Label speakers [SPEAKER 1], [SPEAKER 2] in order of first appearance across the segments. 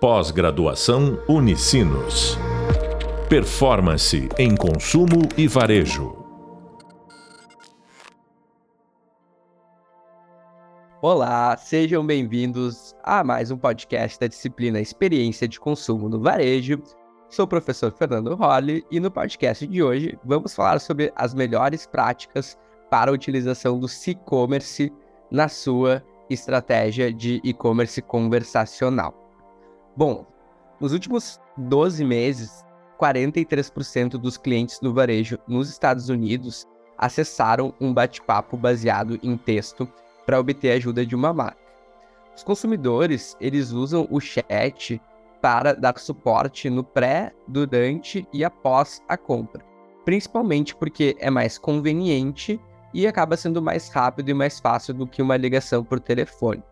[SPEAKER 1] Pós-graduação Unicinos. Performance em consumo e varejo.
[SPEAKER 2] Olá, sejam bem-vindos a mais um podcast da disciplina Experiência de Consumo no Varejo. Sou o professor Fernando Rolli e no podcast de hoje vamos falar sobre as melhores práticas para a utilização do e-commerce na sua estratégia de e-commerce conversacional. Bom, nos últimos 12 meses, 43% dos clientes do varejo nos Estados Unidos acessaram um bate-papo baseado em texto para obter ajuda de uma marca. Os consumidores, eles usam o chat para dar suporte no pré, durante e após a compra, principalmente porque é mais conveniente e acaba sendo mais rápido e mais fácil do que uma ligação por telefone.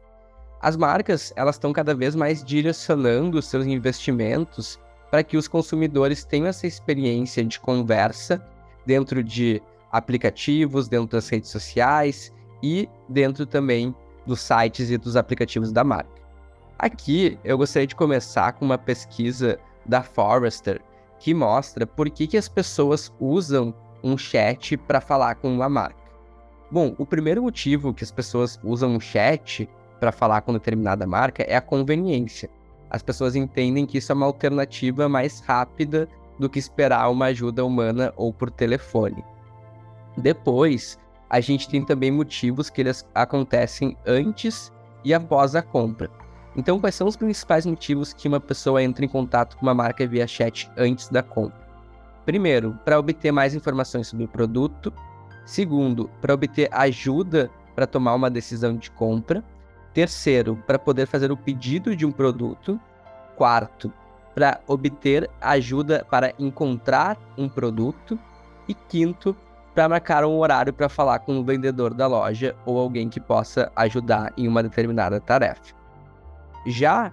[SPEAKER 2] As marcas, elas estão cada vez mais direcionando seus investimentos para que os consumidores tenham essa experiência de conversa dentro de aplicativos, dentro das redes sociais e dentro também dos sites e dos aplicativos da marca. Aqui eu gostaria de começar com uma pesquisa da Forrester que mostra por que, que as pessoas usam um chat para falar com uma marca. Bom, o primeiro motivo que as pessoas usam um chat para falar com determinada marca é a conveniência. As pessoas entendem que isso é uma alternativa mais rápida do que esperar uma ajuda humana ou por telefone. Depois, a gente tem também motivos que eles acontecem antes e após a compra. Então, quais são os principais motivos que uma pessoa entra em contato com uma marca via chat antes da compra? Primeiro, para obter mais informações sobre o produto. Segundo, para obter ajuda para tomar uma decisão de compra. Terceiro, para poder fazer o pedido de um produto. Quarto, para obter ajuda para encontrar um produto. E quinto, para marcar um horário para falar com o vendedor da loja ou alguém que possa ajudar em uma determinada tarefa. Já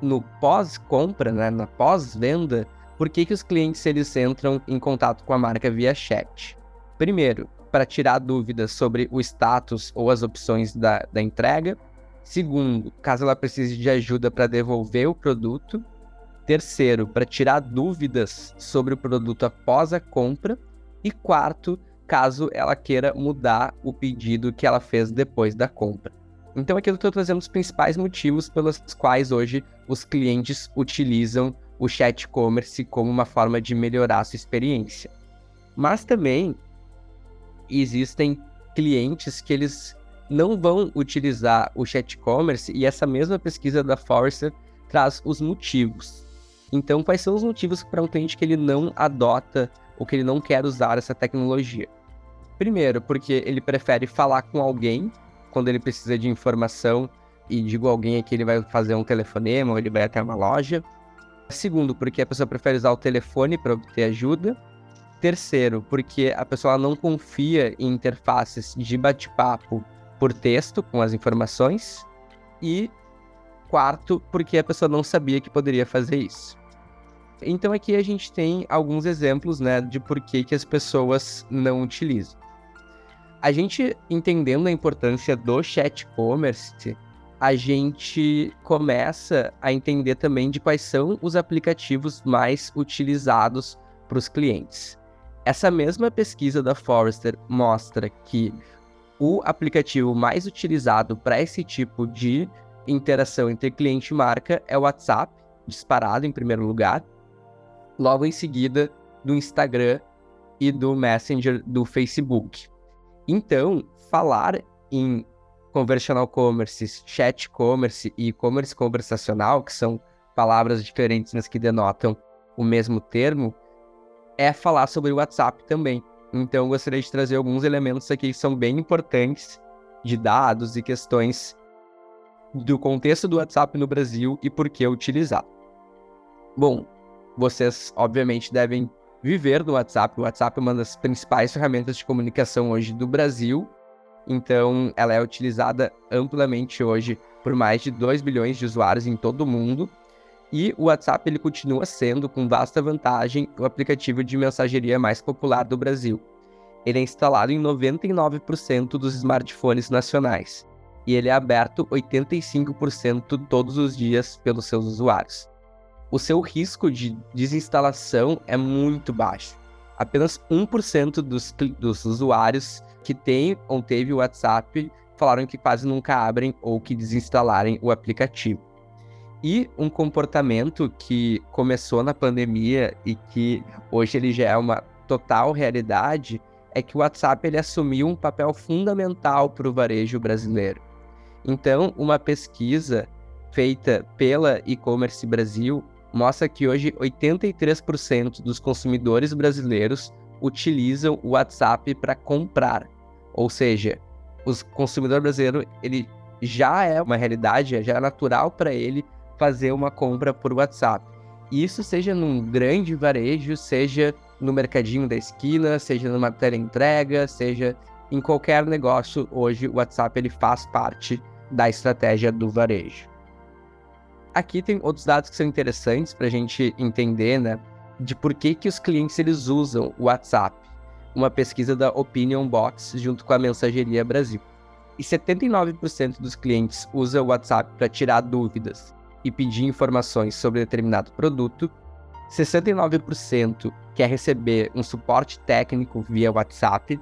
[SPEAKER 2] no pós-compra, né, na pós-venda, por que, que os clientes eles entram em contato com a marca via chat? Primeiro, para tirar dúvidas sobre o status ou as opções da, da entrega. Segundo, caso ela precise de ajuda para devolver o produto. Terceiro, para tirar dúvidas sobre o produto após a compra. E quarto, caso ela queira mudar o pedido que ela fez depois da compra. Então aqui eu estou trazendo os principais motivos pelos quais hoje os clientes utilizam o chat e-commerce como uma forma de melhorar a sua experiência. Mas também existem clientes que eles não vão utilizar o chat commerce e essa mesma pesquisa da Forrester traz os motivos. Então, quais são os motivos para um cliente que ele não adota ou que ele não quer usar essa tecnologia? Primeiro, porque ele prefere falar com alguém quando ele precisa de informação e digo alguém aqui ele vai fazer um telefonema ou ele vai até uma loja. Segundo, porque a pessoa prefere usar o telefone para obter ajuda. Terceiro, porque a pessoa não confia em interfaces de bate-papo por texto com as informações. E quarto, porque a pessoa não sabia que poderia fazer isso. Então aqui a gente tem alguns exemplos, né, de por que, que as pessoas não utilizam. A gente entendendo a importância do chat commerce, a gente começa a entender também de quais são os aplicativos mais utilizados para os clientes. Essa mesma pesquisa da Forrester mostra que o aplicativo mais utilizado para esse tipo de interação entre cliente e marca é o WhatsApp, disparado em primeiro lugar, logo em seguida do Instagram e do Messenger do Facebook. Então, falar em conversational commerce, chat commerce e e-commerce conversacional, que são palavras diferentes, mas que denotam o mesmo termo, é falar sobre o WhatsApp também. Então, gostaria de trazer alguns elementos aqui que são bem importantes de dados e questões do contexto do WhatsApp no Brasil e por que utilizar. Bom, vocês obviamente devem viver do WhatsApp. O WhatsApp é uma das principais ferramentas de comunicação hoje do Brasil. Então, ela é utilizada amplamente hoje por mais de 2 bilhões de usuários em todo o mundo. E o WhatsApp ele continua sendo, com vasta vantagem, o aplicativo de mensageria mais popular do Brasil. Ele é instalado em 99% dos smartphones nacionais. e ele é aberto 85% todos os dias pelos seus usuários. O seu risco de desinstalação é muito baixo. Apenas 1% dos, dos usuários que têm ou teve o WhatsApp falaram que quase nunca abrem ou que desinstalarem o aplicativo. E um comportamento que começou na pandemia e que hoje ele já é uma total realidade é que o WhatsApp ele assumiu um papel fundamental para o varejo brasileiro. Então, uma pesquisa feita pela e-commerce Brasil mostra que hoje 83% dos consumidores brasileiros utilizam o WhatsApp para comprar. Ou seja, o consumidor brasileiro ele já é uma realidade, já é natural para ele fazer uma compra por WhatsApp. Isso seja num grande varejo, seja no mercadinho da esquina, seja numa teleentrega, seja em qualquer negócio, hoje o WhatsApp ele faz parte da estratégia do varejo. Aqui tem outros dados que são interessantes para a gente entender, né, de por que, que os clientes eles usam o WhatsApp. Uma pesquisa da Opinion Box junto com a Mensageria Brasil. E 79% dos clientes usam o WhatsApp para tirar dúvidas e pedir informações sobre determinado produto, 69% quer receber um suporte técnico via WhatsApp,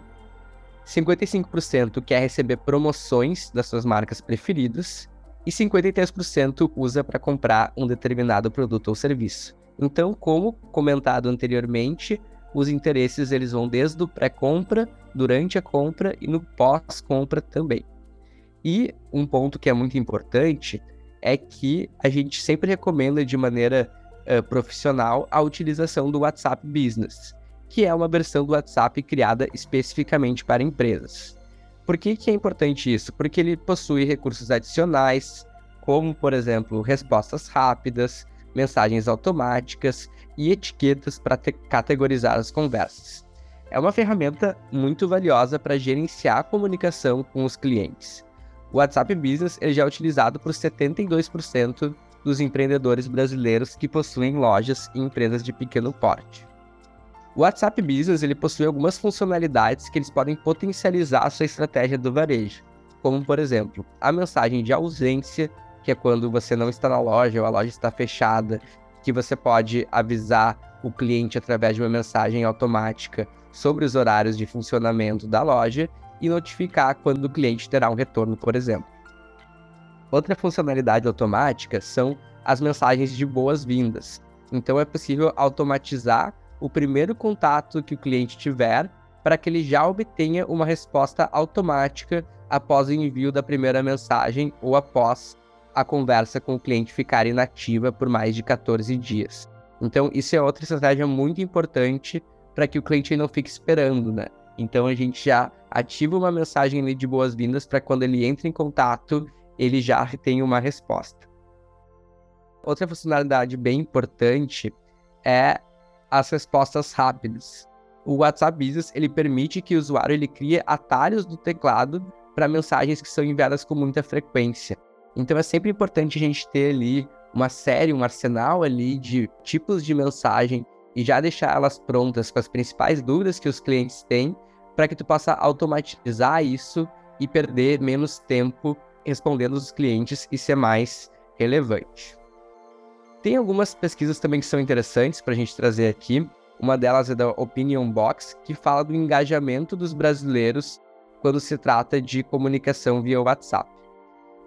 [SPEAKER 2] 55% quer receber promoções das suas marcas preferidas e 53% usa para comprar um determinado produto ou serviço. Então, como comentado anteriormente, os interesses eles vão desde o pré-compra, durante a compra e no pós-compra também. E um ponto que é muito importante é que a gente sempre recomenda de maneira uh, profissional a utilização do WhatsApp Business, que é uma versão do WhatsApp criada especificamente para empresas. Por que, que é importante isso? Porque ele possui recursos adicionais, como, por exemplo, respostas rápidas, mensagens automáticas e etiquetas para categorizar as conversas. É uma ferramenta muito valiosa para gerenciar a comunicação com os clientes. O WhatsApp Business ele já é utilizado por 72% dos empreendedores brasileiros que possuem lojas e empresas de pequeno porte. O WhatsApp Business ele possui algumas funcionalidades que eles podem potencializar a sua estratégia do varejo, como por exemplo, a mensagem de ausência, que é quando você não está na loja ou a loja está fechada, que você pode avisar o cliente através de uma mensagem automática sobre os horários de funcionamento da loja e notificar quando o cliente terá um retorno, por exemplo. Outra funcionalidade automática são as mensagens de boas-vindas. Então é possível automatizar o primeiro contato que o cliente tiver para que ele já obtenha uma resposta automática após o envio da primeira mensagem ou após a conversa com o cliente ficar inativa por mais de 14 dias. Então, isso é outra estratégia muito importante para que o cliente não fique esperando, né? Então a gente já ativa uma mensagem ali de boas-vindas para quando ele entra em contato, ele já tem uma resposta. Outra funcionalidade bem importante é as respostas rápidas. O WhatsApp Business ele permite que o usuário ele crie atalhos do teclado para mensagens que são enviadas com muita frequência. Então é sempre importante a gente ter ali uma série, um arsenal ali de tipos de mensagem e já deixar elas prontas com as principais dúvidas que os clientes têm, para que tu possa automatizar isso e perder menos tempo respondendo os clientes e ser mais relevante. Tem algumas pesquisas também que são interessantes para a gente trazer aqui. Uma delas é da Opinion Box, que fala do engajamento dos brasileiros quando se trata de comunicação via WhatsApp.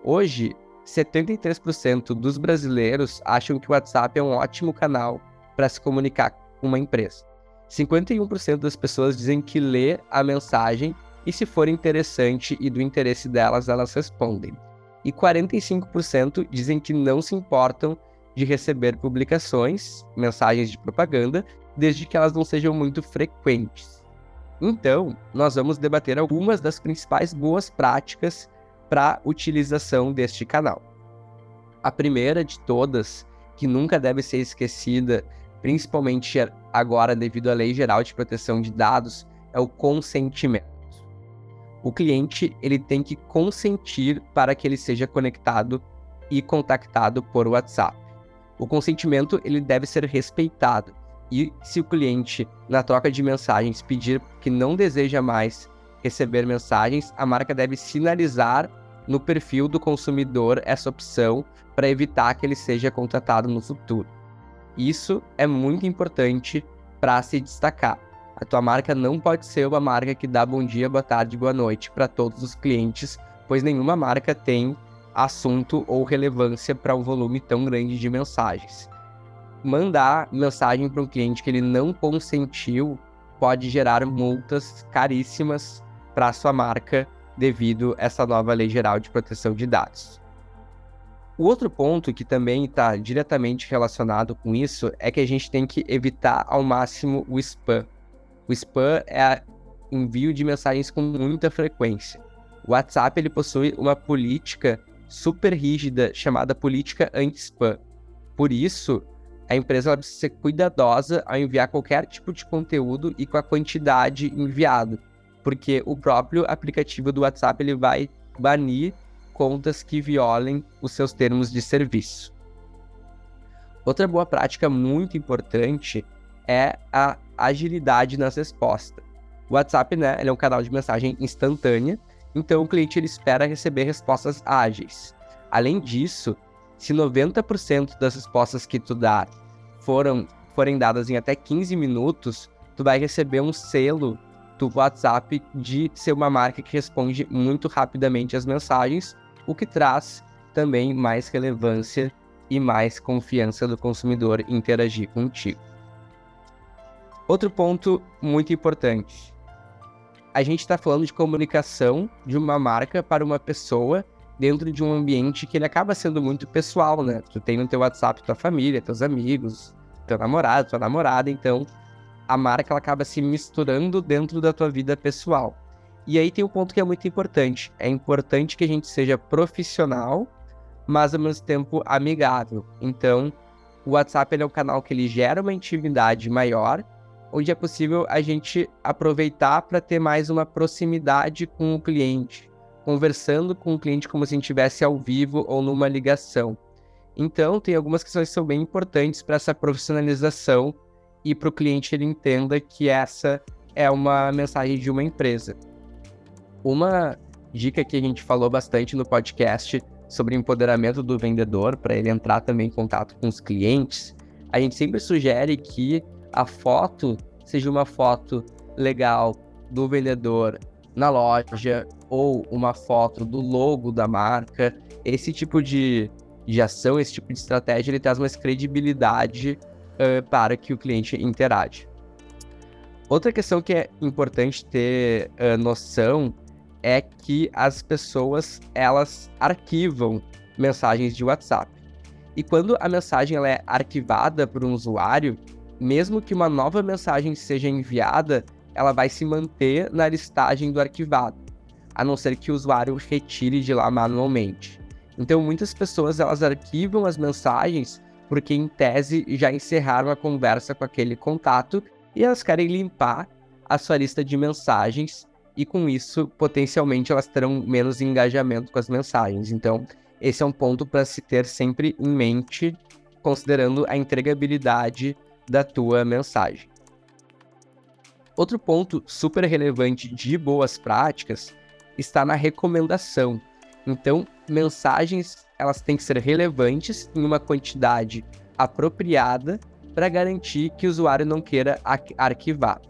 [SPEAKER 2] Hoje, 73% dos brasileiros acham que o WhatsApp é um ótimo canal para se comunicar com uma empresa. 51% das pessoas dizem que lê a mensagem e, se for interessante e do interesse delas, elas respondem. E 45% dizem que não se importam de receber publicações, mensagens de propaganda, desde que elas não sejam muito frequentes. Então, nós vamos debater algumas das principais boas práticas para utilização deste canal. A primeira de todas, que nunca deve ser esquecida principalmente agora devido à Lei Geral de Proteção de Dados, é o consentimento. O cliente ele tem que consentir para que ele seja conectado e contactado por WhatsApp. O consentimento ele deve ser respeitado. E se o cliente, na troca de mensagens, pedir que não deseja mais receber mensagens, a marca deve sinalizar no perfil do consumidor essa opção para evitar que ele seja contratado no futuro. Isso é muito importante para se destacar. A tua marca não pode ser uma marca que dá bom dia, boa tarde, boa noite para todos os clientes, pois nenhuma marca tem assunto ou relevância para um volume tão grande de mensagens. Mandar mensagem para um cliente que ele não consentiu pode gerar multas caríssimas para a sua marca devido a essa nova lei geral de proteção de dados. O outro ponto que também está diretamente relacionado com isso é que a gente tem que evitar ao máximo o spam. O spam é envio de mensagens com muita frequência. O WhatsApp ele possui uma política super rígida chamada política anti-spam. Por isso, a empresa precisa ser cuidadosa ao enviar qualquer tipo de conteúdo e com a quantidade enviado, porque o próprio aplicativo do WhatsApp ele vai banir contas que violem os seus termos de serviço. Outra boa prática muito importante é a agilidade nas respostas. O WhatsApp, né, é um canal de mensagem instantânea, então o cliente ele espera receber respostas ágeis. Além disso, se 90% das respostas que tu dá foram, forem dadas em até 15 minutos, tu vai receber um selo do WhatsApp de ser uma marca que responde muito rapidamente as mensagens, o que traz também mais relevância e mais confiança do consumidor interagir contigo. Outro ponto muito importante. A gente está falando de comunicação de uma marca para uma pessoa dentro de um ambiente que ele acaba sendo muito pessoal, né? Tu tem no teu WhatsApp tua família, teus amigos, teu namorado, tua namorada, então a marca ela acaba se misturando dentro da tua vida pessoal. E aí tem um ponto que é muito importante. É importante que a gente seja profissional, mas ao mesmo tempo amigável. Então, o WhatsApp é um canal que ele gera uma intimidade maior onde é possível a gente aproveitar para ter mais uma proximidade com o cliente, conversando com o cliente como se a gente estivesse ao vivo ou numa ligação. Então, tem algumas questões que são bem importantes para essa profissionalização e para o cliente ele entenda que essa é uma mensagem de uma empresa. Uma dica que a gente falou bastante no podcast sobre empoderamento do vendedor, para ele entrar também em contato com os clientes, a gente sempre sugere que a foto seja uma foto legal do vendedor na loja ou uma foto do logo da marca. Esse tipo de, de ação, esse tipo de estratégia, ele traz mais credibilidade uh, para que o cliente interage. Outra questão que é importante ter uh, noção é que as pessoas elas arquivam mensagens de WhatsApp. E quando a mensagem ela é arquivada por um usuário, mesmo que uma nova mensagem seja enviada, ela vai se manter na listagem do arquivado, a não ser que o usuário retire de lá manualmente. Então, muitas pessoas elas arquivam as mensagens porque, em tese, já encerraram a conversa com aquele contato e elas querem limpar a sua lista de mensagens e, com isso, potencialmente elas terão menos engajamento com as mensagens. Então, esse é um ponto para se ter sempre em mente, considerando a entregabilidade da tua mensagem. Outro ponto super relevante de boas práticas está na recomendação. Então, mensagens elas têm que ser relevantes em uma quantidade apropriada para garantir que o usuário não queira arquivar.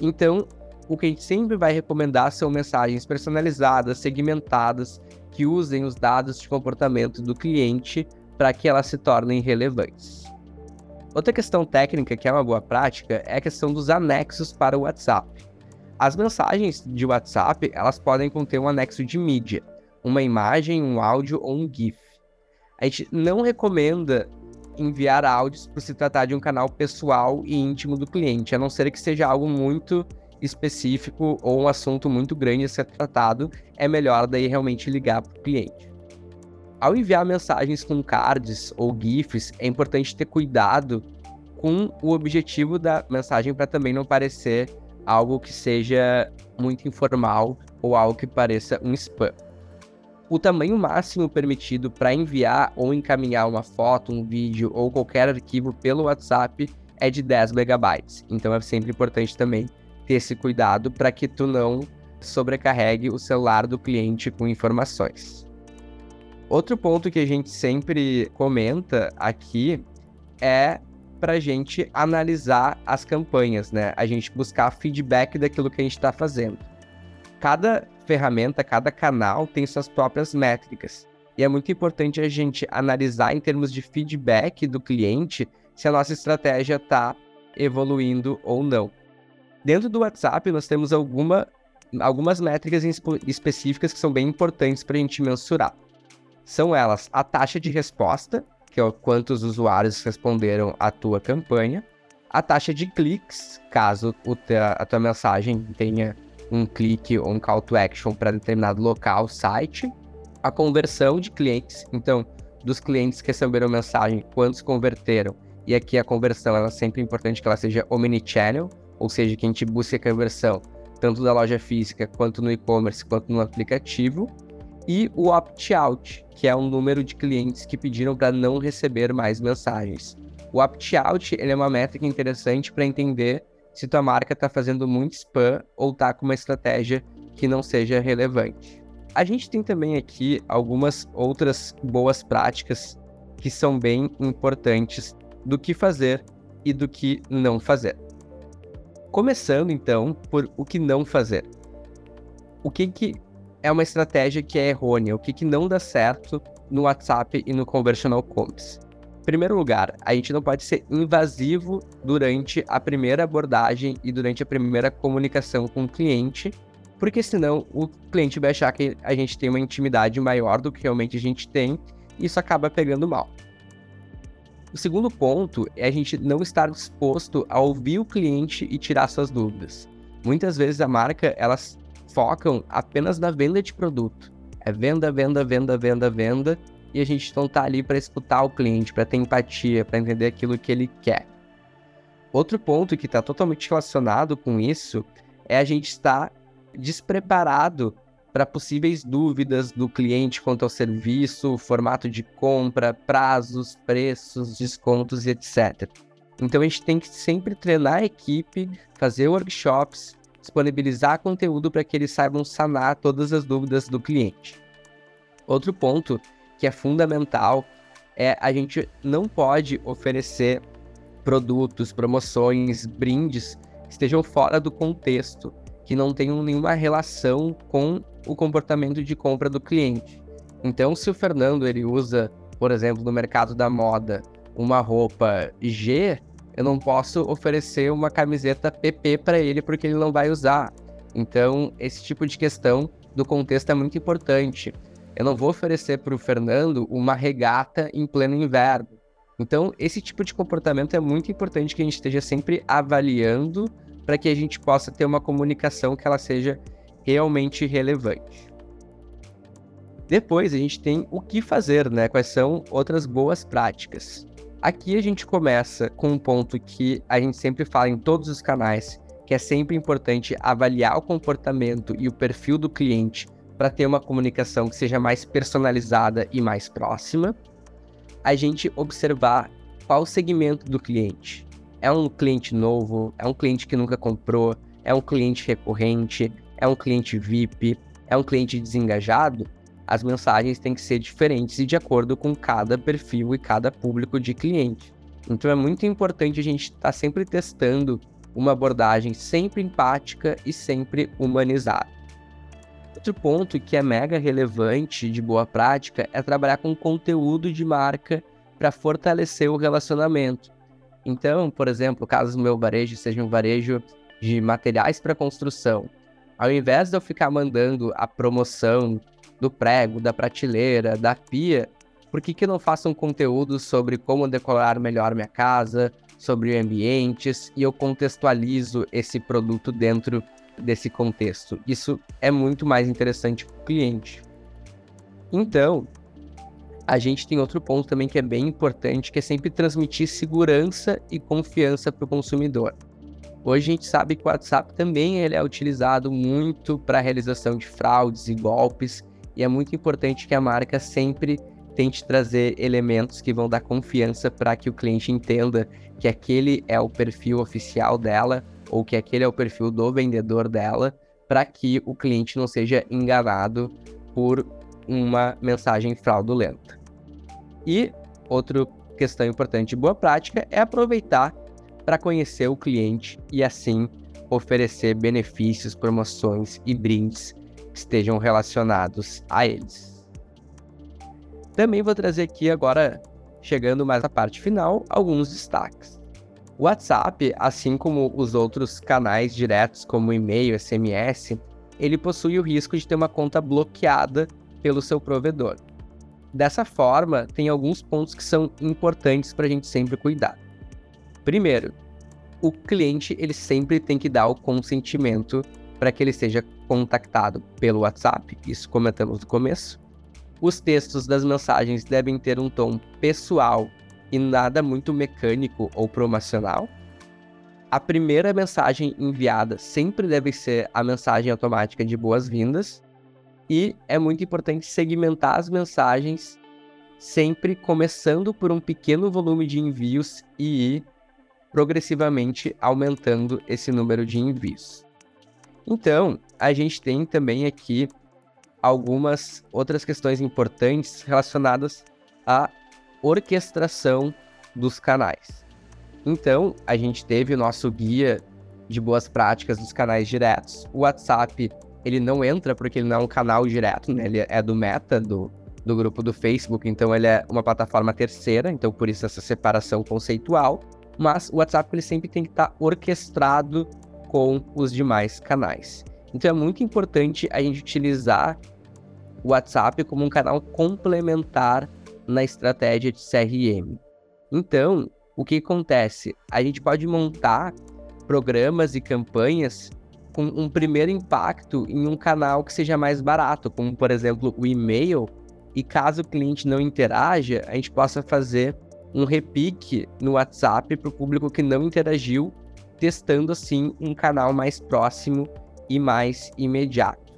[SPEAKER 2] Então, o que a gente sempre vai recomendar são mensagens personalizadas, segmentadas, que usem os dados de comportamento do cliente para que elas se tornem relevantes. Outra questão técnica que é uma boa prática é a questão dos anexos para o WhatsApp. As mensagens de WhatsApp, elas podem conter um anexo de mídia, uma imagem, um áudio ou um GIF. A gente não recomenda enviar áudios por se tratar de um canal pessoal e íntimo do cliente, a não ser que seja algo muito específico ou um assunto muito grande a ser tratado, é melhor daí realmente ligar para o cliente. Ao enviar mensagens com cards ou GIFs, é importante ter cuidado com o objetivo da mensagem para também não parecer algo que seja muito informal ou algo que pareça um spam. O tamanho máximo permitido para enviar ou encaminhar uma foto, um vídeo ou qualquer arquivo pelo WhatsApp é de 10 megabytes. Então é sempre importante também ter esse cuidado para que tu não sobrecarregue o celular do cliente com informações. Outro ponto que a gente sempre comenta aqui é para a gente analisar as campanhas, né? A gente buscar feedback daquilo que a gente está fazendo. Cada ferramenta, cada canal tem suas próprias métricas. E é muito importante a gente analisar em termos de feedback do cliente se a nossa estratégia está evoluindo ou não. Dentro do WhatsApp, nós temos alguma, algumas métricas específicas que são bem importantes para a gente mensurar. São elas a taxa de resposta, que é quantos usuários responderam à tua campanha, a taxa de cliques, caso a tua mensagem tenha um clique ou um call to action para determinado local, site, a conversão de clientes, então, dos clientes que receberam mensagem, quantos converteram, e aqui a conversão ela é sempre importante que ela seja omnichannel, ou seja, que a gente busque a conversão tanto da loja física quanto no e-commerce quanto no aplicativo, e o opt-out, que é o número de clientes que pediram para não receber mais mensagens. O opt-out é uma métrica interessante para entender se tua marca está fazendo muito spam ou está com uma estratégia que não seja relevante. A gente tem também aqui algumas outras boas práticas que são bem importantes do que fazer e do que não fazer. Começando então por o que não fazer. O que, que é uma estratégia que é errônea, o que, que não dá certo no WhatsApp e no Conversional Commerce. Em primeiro lugar, a gente não pode ser invasivo durante a primeira abordagem e durante a primeira comunicação com o cliente, porque senão o cliente vai achar que a gente tem uma intimidade maior do que realmente a gente tem e isso acaba pegando mal. O segundo ponto é a gente não estar disposto a ouvir o cliente e tirar suas dúvidas. Muitas vezes a marca, elas focam apenas na venda de produto. É venda, venda, venda, venda, venda, e a gente não tá ali para escutar o cliente, para ter empatia, para entender aquilo que ele quer. Outro ponto que está totalmente relacionado com isso é a gente estar despreparado para possíveis dúvidas do cliente quanto ao serviço, formato de compra, prazos, preços, descontos e etc. Então a gente tem que sempre treinar a equipe, fazer workshops, disponibilizar conteúdo para que eles saibam sanar todas as dúvidas do cliente. Outro ponto que é fundamental é a gente não pode oferecer produtos, promoções, brindes que estejam fora do contexto, que não tenham nenhuma relação com o comportamento de compra do cliente. Então, se o Fernando ele usa, por exemplo, no mercado da moda, uma roupa G, eu não posso oferecer uma camiseta PP para ele porque ele não vai usar. Então, esse tipo de questão do contexto é muito importante. Eu não vou oferecer para o Fernando uma regata em pleno inverno. Então, esse tipo de comportamento é muito importante que a gente esteja sempre avaliando para que a gente possa ter uma comunicação que ela seja realmente relevante. Depois a gente tem o que fazer, né? Quais são outras boas práticas. Aqui a gente começa com um ponto que a gente sempre fala em todos os canais, que é sempre importante avaliar o comportamento e o perfil do cliente para ter uma comunicação que seja mais personalizada e mais próxima. A gente observar qual o segmento do cliente. É um cliente novo? É um cliente que nunca comprou? É um cliente recorrente? é um cliente VIP, é um cliente desengajado, as mensagens têm que ser diferentes e de acordo com cada perfil e cada público de cliente. Então é muito importante a gente estar tá sempre testando uma abordagem sempre empática e sempre humanizada. Outro ponto que é mega relevante de boa prática é trabalhar com conteúdo de marca para fortalecer o relacionamento. Então, por exemplo, caso o meu varejo seja um varejo de materiais para construção, ao invés de eu ficar mandando a promoção do prego, da prateleira, da pia, por que, que eu não faço um conteúdo sobre como decorar melhor minha casa, sobre ambientes, e eu contextualizo esse produto dentro desse contexto? Isso é muito mais interessante para o cliente. Então, a gente tem outro ponto também que é bem importante, que é sempre transmitir segurança e confiança para o consumidor. Hoje a gente sabe que o WhatsApp também ele é utilizado muito para a realização de fraudes e golpes, e é muito importante que a marca sempre tente trazer elementos que vão dar confiança para que o cliente entenda que aquele é o perfil oficial dela ou que aquele é o perfil do vendedor dela, para que o cliente não seja enganado por uma mensagem fraudulenta. E outra questão importante e boa prática é aproveitar para conhecer o cliente e assim oferecer benefícios, promoções e brindes que estejam relacionados a eles. Também vou trazer aqui agora, chegando mais à parte final, alguns destaques. O WhatsApp, assim como os outros canais diretos como e-mail, SMS, ele possui o risco de ter uma conta bloqueada pelo seu provedor. Dessa forma, tem alguns pontos que são importantes para a gente sempre cuidar. Primeiro, o cliente ele sempre tem que dar o consentimento para que ele seja contactado pelo WhatsApp, isso comentamos no começo. Os textos das mensagens devem ter um tom pessoal e nada muito mecânico ou promocional. A primeira mensagem enviada sempre deve ser a mensagem automática de boas-vindas. E é muito importante segmentar as mensagens, sempre começando por um pequeno volume de envios e ir progressivamente aumentando esse número de envios. Então, a gente tem também aqui algumas outras questões importantes relacionadas à orquestração dos canais. Então, a gente teve o nosso guia de boas práticas dos canais diretos. O WhatsApp, ele não entra porque ele não é um canal direto, né? Ele é do Meta, do, do grupo do Facebook, então ele é uma plataforma terceira, então por isso essa separação conceitual. Mas o WhatsApp ele sempre tem que estar orquestrado com os demais canais. Então é muito importante a gente utilizar o WhatsApp como um canal complementar na estratégia de CRM. Então, o que acontece? A gente pode montar programas e campanhas com um primeiro impacto em um canal que seja mais barato, como por exemplo o e-mail, e caso o cliente não interaja, a gente possa fazer um repique no WhatsApp para o público que não interagiu, testando assim um canal mais próximo e mais imediato.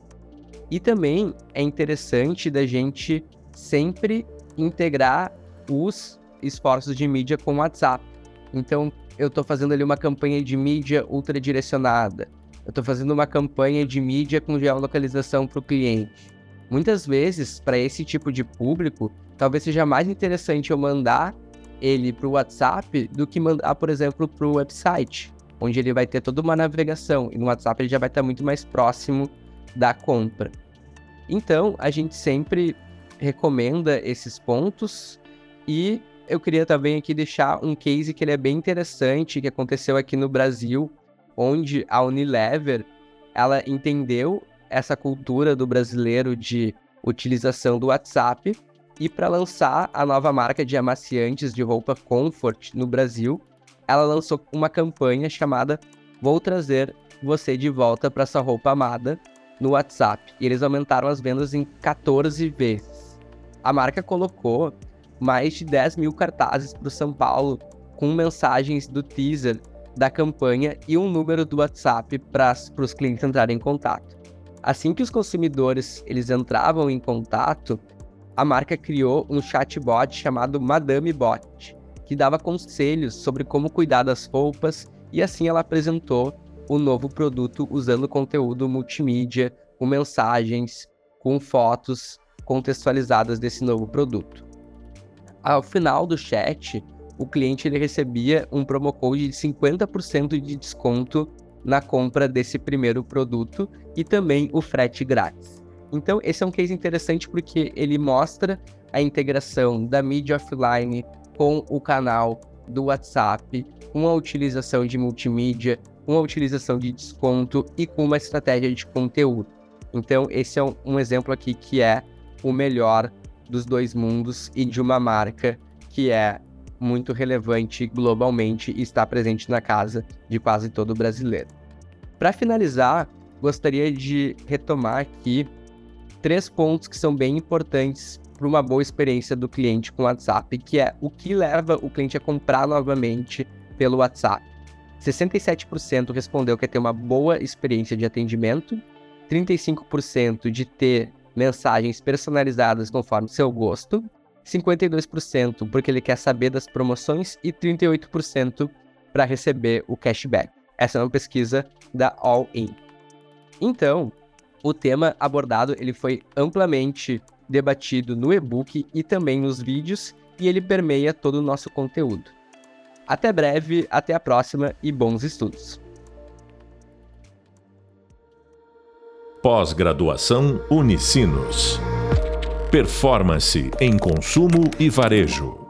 [SPEAKER 2] E também é interessante da gente sempre integrar os esforços de mídia com o WhatsApp. Então, eu estou fazendo ali uma campanha de mídia ultradirecionada. Eu estou fazendo uma campanha de mídia com geolocalização para o cliente. Muitas vezes, para esse tipo de público, talvez seja mais interessante eu mandar ele para o WhatsApp do que mandar, por exemplo, para o website, onde ele vai ter toda uma navegação. E no WhatsApp ele já vai estar muito mais próximo da compra. Então, a gente sempre recomenda esses pontos e eu queria também aqui deixar um case que ele é bem interessante que aconteceu aqui no Brasil, onde a Unilever ela entendeu essa cultura do brasileiro de utilização do WhatsApp e para lançar a nova marca de amaciantes de roupa Comfort no Brasil, ela lançou uma campanha chamada Vou trazer você de volta para sua roupa amada no WhatsApp. E eles aumentaram as vendas em 14 vezes. A marca colocou mais de 10 mil cartazes para o São Paulo com mensagens do teaser da campanha e um número do WhatsApp para os clientes entrarem em contato. Assim que os consumidores eles entravam em contato, a marca criou um chatbot chamado Madame Bot, que dava conselhos sobre como cuidar das roupas e assim ela apresentou o novo produto usando conteúdo multimídia, com mensagens, com fotos contextualizadas desse novo produto. Ao final do chat, o cliente ele recebia um promo code de 50% de desconto na compra desse primeiro produto e também o frete grátis. Então, esse é um case interessante porque ele mostra a integração da mídia offline com o canal do WhatsApp, com a utilização de multimídia, com a utilização de desconto e com uma estratégia de conteúdo. Então, esse é um, um exemplo aqui que é o melhor dos dois mundos e de uma marca que é muito relevante globalmente e está presente na casa de quase todo brasileiro. Para finalizar, gostaria de retomar aqui três pontos que são bem importantes para uma boa experiência do cliente com WhatsApp, que é o que leva o cliente a comprar novamente pelo WhatsApp. 67% respondeu que é ter uma boa experiência de atendimento, 35% de ter mensagens personalizadas conforme seu gosto, 52% porque ele quer saber das promoções e 38% para receber o cashback. Essa é uma pesquisa da All In. Então, o tema abordado ele foi amplamente debatido no e-book e também nos vídeos e ele permeia todo o nosso conteúdo. Até breve, até a próxima e bons estudos.
[SPEAKER 1] Pós-graduação Unicinos. Performance em consumo e varejo.